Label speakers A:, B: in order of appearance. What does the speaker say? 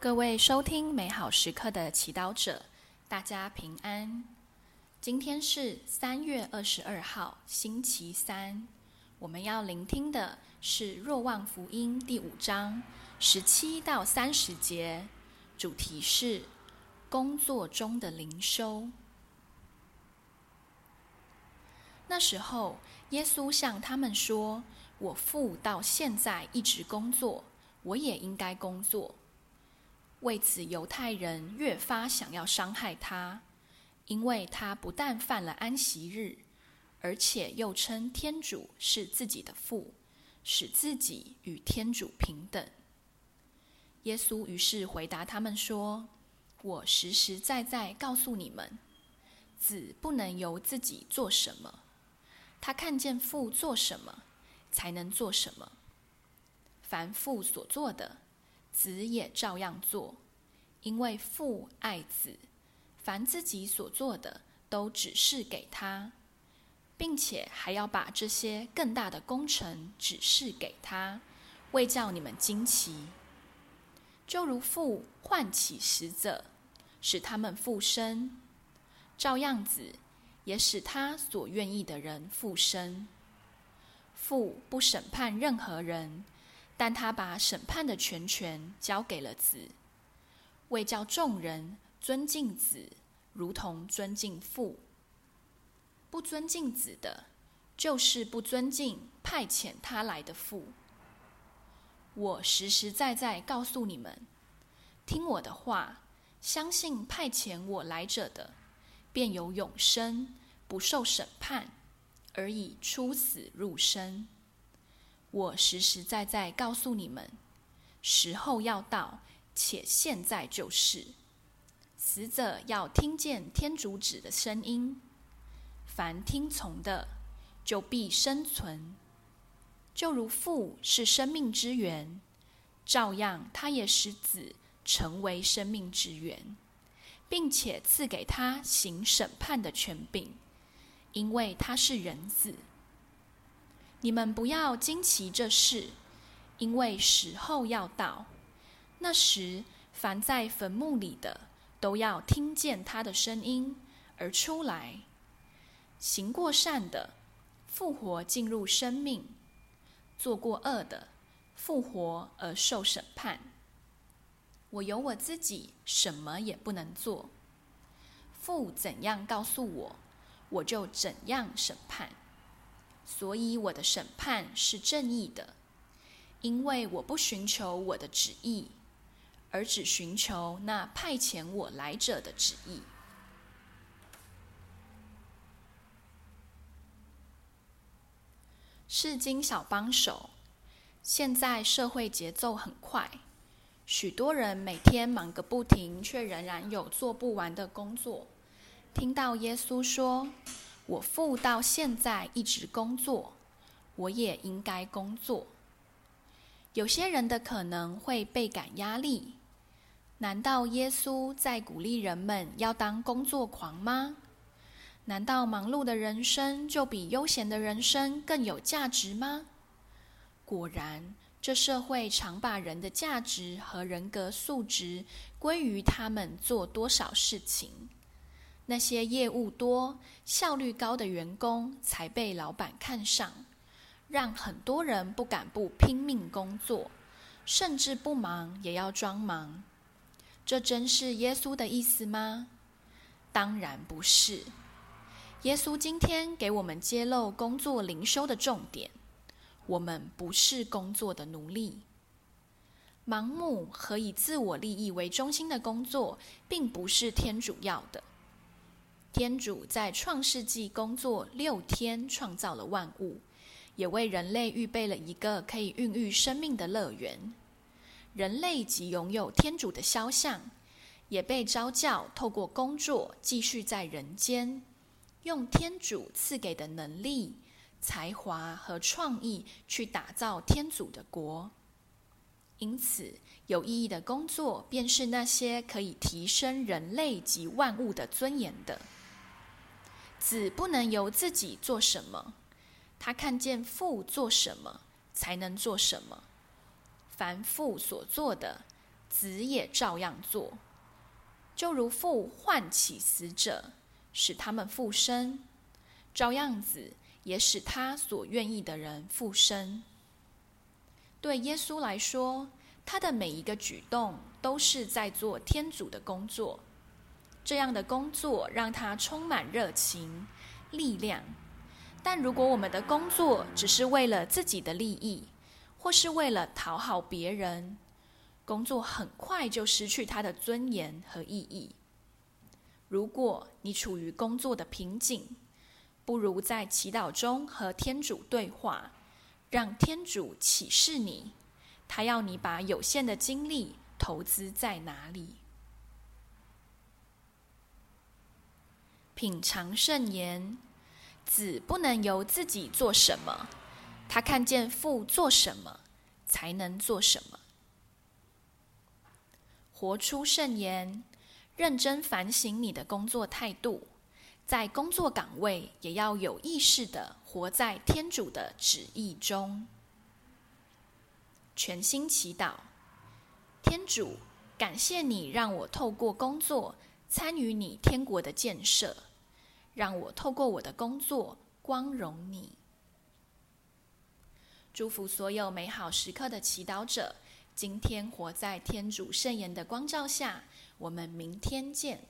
A: 各位收听美好时刻的祈祷者，大家平安。今天是三月二十二号，星期三。我们要聆听的是《若望福音》第五章十七到三十节，主题是工作中的灵修。那时候，耶稣向他们说：“我父到现在一直工作，我也应该工作。”为此，犹太人越发想要伤害他，因为他不但犯了安息日，而且又称天主是自己的父，使自己与天主平等。耶稣于是回答他们说：“我实实在在告诉你们，子不能由自己做什么，他看见父做什么，才能做什么。凡父所做的。”子也照样做，因为父爱子，凡自己所做的都指示给他，并且还要把这些更大的工程指示给他，为叫你们惊奇。就如父唤起死者，使他们复生，照样子也使他所愿意的人复生。父不审判任何人。但他把审判的全权交给了子，为叫众人尊敬子，如同尊敬父。不尊敬子的，就是不尊敬派遣他来的父。我实实在在告诉你们，听我的话，相信派遣我来者的，便有永生，不受审判，而已出死入生。我实实在在告诉你们，时候要到，且现在就是。死者要听见天主子的声音，凡听从的，就必生存。就如父是生命之源，照样他也使子成为生命之源，并且赐给他行审判的权柄，因为他是人子。你们不要惊奇这事，因为时候要到，那时凡在坟墓里的都要听见他的声音而出来。行过善的复活进入生命，做过恶的复活而受审判。我有我自己什么也不能做，父怎样告诉我，我就怎样审判。所以我的审判是正义的，因为我不寻求我的旨意，而只寻求那派遣我来者的旨意。圣经小帮手，现在社会节奏很快，许多人每天忙个不停，却仍然有做不完的工作。听到耶稣说，我父到现在一直工作，我也应该工作。有些人的可能会倍感压力。难道耶稣在鼓励人们要当工作狂吗？难道忙碌的人生就比悠闲的人生更有价值吗？果然，这社会常把人的价值和人格素质归于他们做多少事情。那些业务多、效率高的员工才被老板看上，让很多人不敢不拼命工作，甚至不忙也要装忙。这真是耶稣的意思吗？当然不是。耶稣今天给我们揭露工作灵修的重点：我们不是工作的奴隶。盲目和以自我利益为中心的工作，并不是天主要的。天主在创世纪工作六天，创造了万物，也为人类预备了一个可以孕育生命的乐园。人类既拥有天主的肖像，也被召叫透过工作继续在人间，用天主赐给的能力、才华和创意去打造天主的国。因此，有意义的工作便是那些可以提升人类及万物的尊严的。子不能由自己做什么，他看见父做什么，才能做什么。凡父所做的，子也照样做。就如父唤起死者，使他们复生，照样子也使他所愿意的人复生。对耶稣来说，他的每一个举动都是在做天主的工作。这样的工作让他充满热情、力量。但如果我们的工作只是为了自己的利益，或是为了讨好别人，工作很快就失去它的尊严和意义。如果你处于工作的瓶颈，不如在祈祷中和天主对话，让天主启示你，他要你把有限的精力投资在哪里。品尝圣言。子不能由自己做什么，他看见父做什么，才能做什么。活出圣言，认真反省你的工作态度，在工作岗位也要有意识地活在天主的旨意中。全心祈祷，天主，感谢你让我透过工作参与你天国的建设。让我透过我的工作光荣你。祝福所有美好时刻的祈祷者，今天活在天主圣言的光照下。我们明天见。